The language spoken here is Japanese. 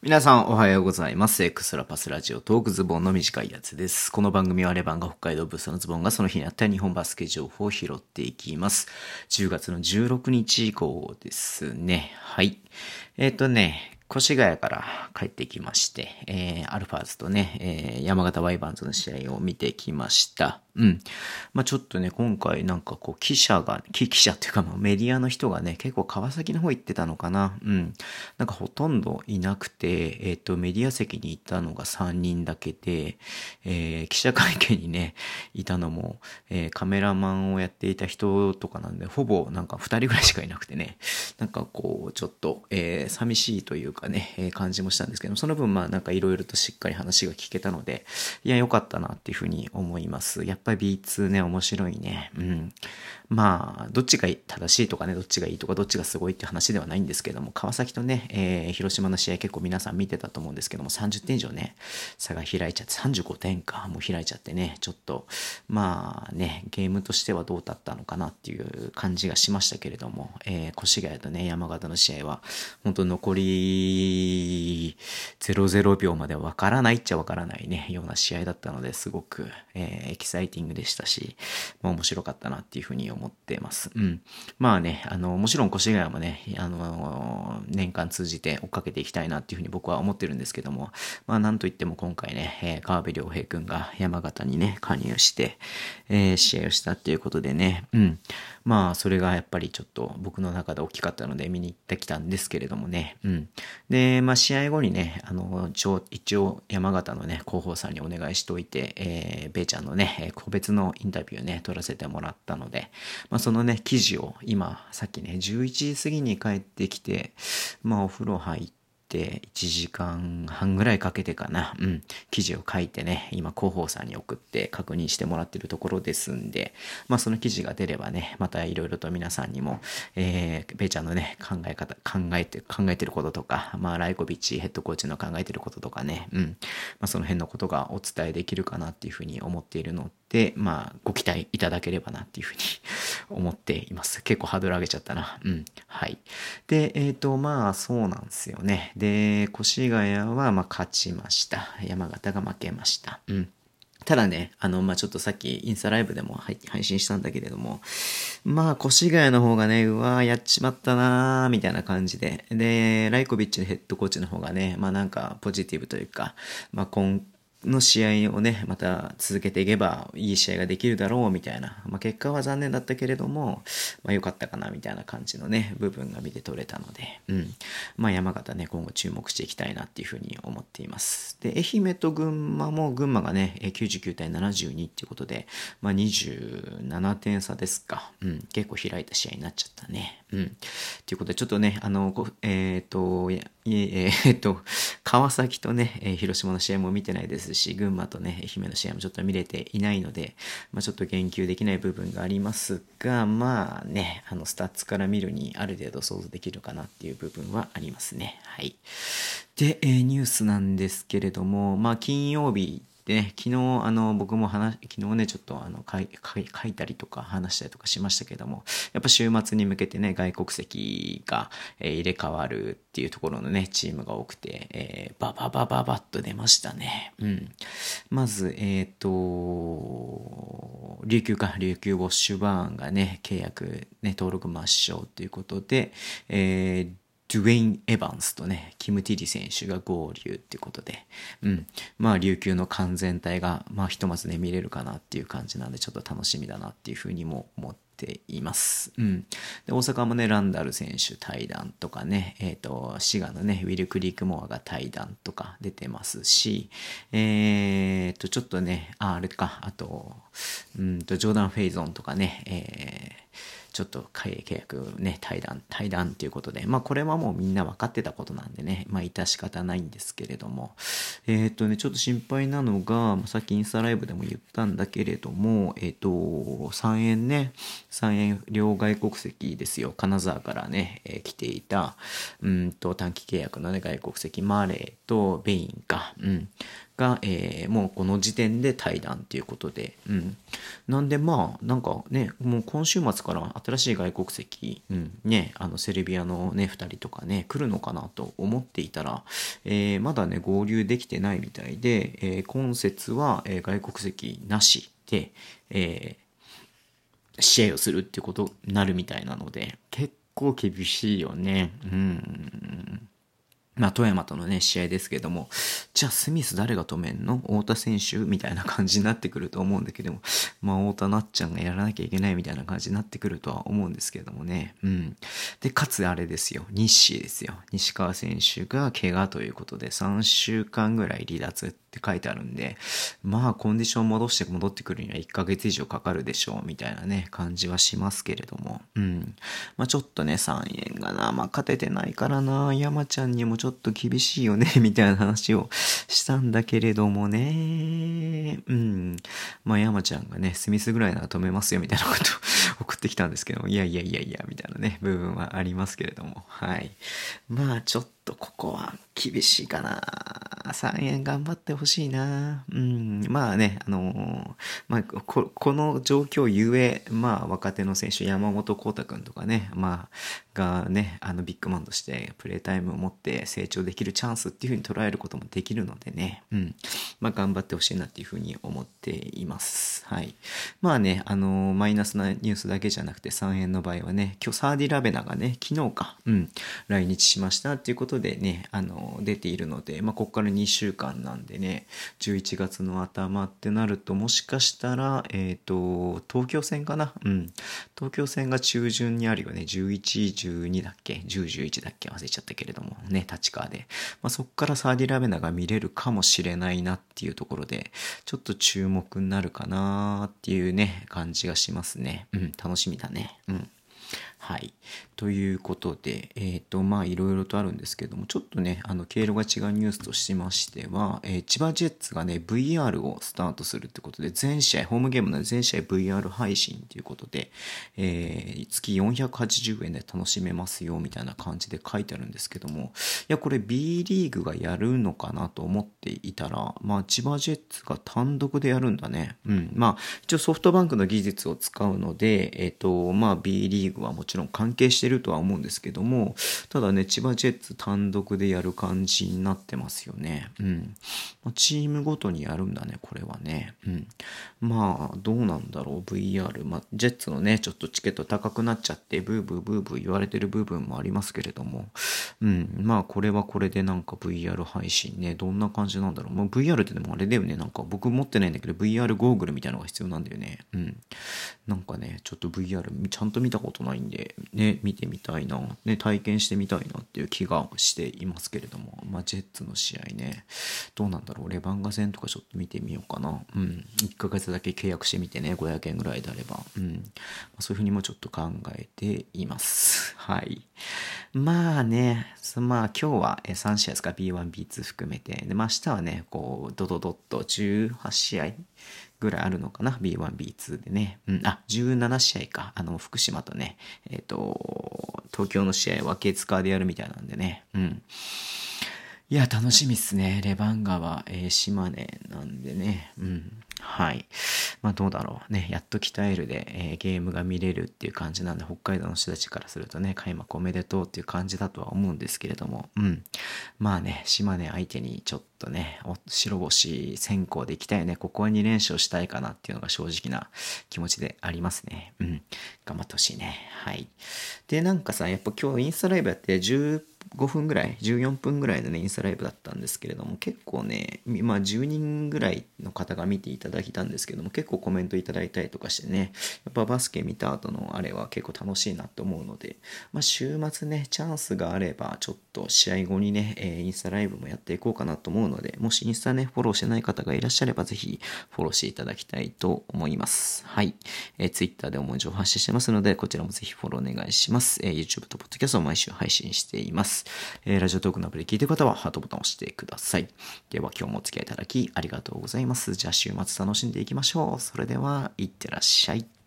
皆さんおはようございます。エクストラパスラジオトークズボンの短いやつです。この番組はレバンが北海道ブースのズボンがその日にあった日本バスケ情報を拾っていきます。10月の16日以降ですね。はい。えっ、ー、とね、越谷から帰ってきまして、えー、アルファーズとね、えー、山形ワイバンズの試合を見てきました。うん。まあちょっとね、今回なんかこう記者が、記者っていうかまあメディアの人がね、結構川崎の方行ってたのかな。うん。なんかほとんどいなくて、えっ、ー、と、メディア席にいたのが3人だけで、えー、記者会見にね、いたのも、えー、カメラマンをやっていた人とかなんで、ほぼなんか2人ぐらいしかいなくてね、なんかこう、ちょっと、えー、寂しいというかね、えー、感じもしたんですけど、その分まあなんかいろいろとしっかり話が聞けたので、いや、良かったなっていうふうに思います。やっぱぱ B2 ね、面白いね。うん。まあ、どっちが正しいとかね、どっちがいいとか、どっちがすごいって話ではないんですけども、川崎とね、えー、広島の試合結構皆さん見てたと思うんですけども、30点以上ね、差が開いちゃって、35点か、もう開いちゃってね、ちょっと、まあね、ゲームとしてはどうだったのかなっていう感じがしましたけれども、えー、越谷とね、山形の試合は、本当残り00秒までわからないっちゃわからないね、ような試合だったので、すごく、えー、エキサイティティングでしたし、まあ面白かったなっていうふうに思ってます。うん。まあね、あの、もちろん越谷もね、あの、年間通じて追っかけていきたいなっていうふうに僕は思ってるんですけども、まあなんといっても今回ね、えー、川辺良平くんが山形にね、加入して、えー、試合をしたっていうことでね、うん。まあそれがやっぱりちょっと僕の中で大きかったので見に行ってきたんですけれどもね、うん。で、まあ試合後にね、あの、一応山形のね、広報さんにお願いしておいて、えー、べイちゃんのね、個別のインタビューね、撮らせてもらったので、まあそのね、記事を今、さっきね、11時過ぎに帰ってきて、まあお風呂入って、1時間半ぐらいかけてかな、うん、記事を書いてね、今広報さんに送って確認してもらってるところですんで、まあその記事が出ればね、またいろいろと皆さんにも、えー、ベイちゃんのね、考え方、考えて、考えてることとか、まあライコビッチヘッドコーチの考えてることとかね、うん、まあその辺のことがお伝えできるかなっていうふうに思っているので、まあご期待いただければなっていうふうに 思っています。結構ハードル上げちゃったな。うん。はい。で、えっ、ー、と、まあ、そうなんですよね。で、越谷は、まあ、勝ちました。山形が負けました。うん。ただね、あの、まあ、ちょっとさっきインスタライブでも配信したんだけれども、まあ、越谷の方がね、うわやっちまったなーみたいな感じで。で、ライコビッチのヘッドコーチの方がね、まあなんかポジティブというか、まあ今の試合をね、また続けていけばいい試合ができるだろうみたいな、まあ、結果は残念だったけれども、まあ、良かったかなみたいな感じのね、部分が見て取れたので、うん。まあ山形ね、今後注目していきたいなっていうふうに思っています。で、愛媛と群馬も、群馬がね、99対72っていうことで、まあ27点差ですか。うん。結構開いた試合になっちゃったね。うん。ということで、ちょっとね、あの、えっ、ー、と、ええー、っ と、川崎とね、え、広島の試合も見てないですし、群馬とね、愛媛の試合もちょっと見れていないので、まあ、ちょっと言及できない部分がありますが、まあね、あの、スタッツから見るにある程度想像できるかなっていう部分はありますね。はい。で、えー、ニュースなんですけれども、まあ、金曜日でね、昨日、あの、僕も話、昨日ね、ちょっと、あの、書い書いたりとか話したりとかしましたけども、やっぱ週末に向けてね、外国籍が、え、入れ替わるっていうところのね、チームが多くて、えー、バババババッと出ましたね。うん。まず、えっ、ー、と、琉球か、琉球ウォッシュバーンがね、契約、ね、登録抹消ということで、えー、ドゥェイン・エヴァンスとね、キム・ティリ選手が合流ってことで、うん。まあ、琉球の完全体が、まあ、ひとまずね、見れるかなっていう感じなんで、ちょっと楽しみだなっていうふうにも思っています。うん。で、大阪もね、ランダル選手対談とかね、えっ、ー、と、滋賀のね、ウィル・クリーク・モアが対談とか出てますし、えっ、ー、と、ちょっとね、あ、あれか、あと、うんと、ジョーダン・フェイゾンとかね、えーちょっと契約ね、対談、対談っていうことで、まあこれはもうみんな分かってたことなんでね、まあ致し方ないんですけれども、えっ、とね、ちょっと心配なのが、さっきインスタライブでも言ったんだけれども、えっ、と、3円ね、3円両外国籍ですよ、金沢からね、えー、来ていた、うんと短期契約のね、外国籍、マーレーとベインか、うん。が、えー、もうこの時点で対談っていうことで、うん。なんでまあ、なんかね、もう今週末から新しい外国籍、うん、ね、あのセルビアのね、2人とかね、来るのかなと思っていたら、えー、まだね、合流できてないみたいで、えー、今節は、え、外国籍なしで、え、試合をするっていうことになるみたいなので、結構厳しいよね。うん。まあ、富山とのね、試合ですけども、じゃあスミス誰が止めんの？太田選手みたいな感じになってくると思うんだけども、まあ、太田なっちゃんがやらなきゃいけないみたいな感じになってくるとは思うんですけどもね。うん。で、かつあれですよ、西ですよ。西川選手が怪我ということで、3週間ぐらい離脱ってって書いてあるんで、まあ、コンディション戻して戻ってくるには1ヶ月以上かかるでしょう、みたいなね、感じはしますけれども。うん。まあ、ちょっとね、3円がな、まあ、勝ててないからな、山ちゃんにもちょっとょっと厳しいよね、みたいな話をしたんだけれどもね、うん。まあ、山ちゃんがね、スミスぐらいなら止めますよ、みたいなことを送ってきたんですけども、いやいやいやいや、みたいなね、部分はありますけれども、はい。まあ、ちょっとここは厳しいかな。あ3円頑張ってほしいな。うん。まあね、あの、まあこ、この状況ゆえ、まあ、若手の選手、山本幸太君とかね、まあ、がね、あのビッグマンとしてプレータイムを持って成長できるチャンスっていうふうに捉えることもできるのでね、うん。まあ、頑張ってほしいなっていうふうに思っています。はい。まあね、あの、マイナスなニュースだけじゃなくて3円の場合はね、今日サーディ・ラベナがね、昨日か、うん、来日しましたっていうことでね、あの、出ているので、まあ、ここから2週間なんでね、11月の頭ってなると、もしかしたら、えっ、ー、と、東京戦かな？うん。東京戦が中旬にあるよね。11、12だっけ ?10、11だっけ？忘れちゃったけれども、ね、立川で。まあ、そこからサーディ・ラベナが見れるかもしれないなっていうところで、ちょっと注目になるかなっていうね、感じがしますね。うん、楽しみだね。うん。はい。ということで、えっ、ー、と、まあ、いろいろとあるんですけども、ちょっとね、あの、経路が違うニュースとしましては、えー、千葉ジェッツがね、VR をスタートするってことで、全試合、ホームゲームの全試合 VR 配信ということで、えー、月480円で楽しめますよ、みたいな感じで書いてあるんですけども、いや、これ B リーグがやるのかなと思っていたら、まあ、千葉ジェッツが単独でやるんだね。うん。まあ、一応ソフトバンクの技術を使うので、えっ、と、まあ、B リーグはもちろん関係してるとは思うんですけども、ただね、千葉ジェッツ単独でやる感じになってますよね。うん。チームごとにやるんだね、これはね。うん。まあ、どうなんだろう、VR。まあ、ジェッツのね、ちょっとチケット高くなっちゃって、ブーブーブーブー言われてる部分もありますけれども、うん。まあ、これはこれでなんか VR 配信ね、どんな感じなんだろう。まあ、VR ってでもあれだよね、なんか僕持ってないんだけど、VR ゴーグルみたいなのが必要なんだよね。うん。なんかね、ちょっと VR ちゃんと見たことないんで、ね、見てみたいな、ね、体験してみたいなっていう気がしていますけれども、まあ、ジェッツの試合ね、どうなんだろう、レバンガ戦とかちょっと見てみようかな。うん。1ヶ月だけ契約してみてね、500円ぐらいであれば、うん。まあ、そういうふうにもちょっと考えています。はい。まあね、まあ今日は3試合ですか、B1、B2 含めて。で、まあ明日はね、こう、ドドドッと18試合ぐらいあるのかな ?B1、B2 でね。うん、あ、17試合か。あの、福島とね、えっ、ー、と、東京の試合分け使でやるみたいなんでね。うん。いや、楽しみっすね。レバンガは、えー、島根なんでね。うん。はい。まあどうだろう。ね、やっと鍛えるで、えー、ゲームが見れるっていう感じなんで、北海道の人たちからするとね、開幕おめでとうっていう感じだとは思うんですけれども、うん。まあね、島根相手にちょっとね、白星先行でいきたいね。ここは2連勝したいかなっていうのが正直な気持ちでありますね。うん。頑張ってほしいね。はい。で、なんかさ、やっぱ今日インスタライブやって10 5分ぐらい、14分ぐらいのね、インスタライブだったんですけれども、結構ね、まあ10人ぐらいの方が見ていただいたんですけども、結構コメントいただいたりとかしてね、やっぱバスケ見た後のあれは結構楽しいなって思うので、まあ週末ね、チャンスがあれば、ちょっと試合後にね、えー、インスタライブもやっていこうかなと思うので、もしインスタね、フォローしてない方がいらっしゃれば、ぜひフォローしていただきたいと思います。はい。えー、Twitter でも情報発信してますので、こちらもぜひフォローお願いします。えー、YouTube と Podcast を毎週配信しています。えー、ラジオトークのアプリ聞いてる方はハートボタンを押してください。では今日もお付き合いいただきありがとうございます。じゃあ週末楽しんでいきましょう。それでは、いってらっしゃい。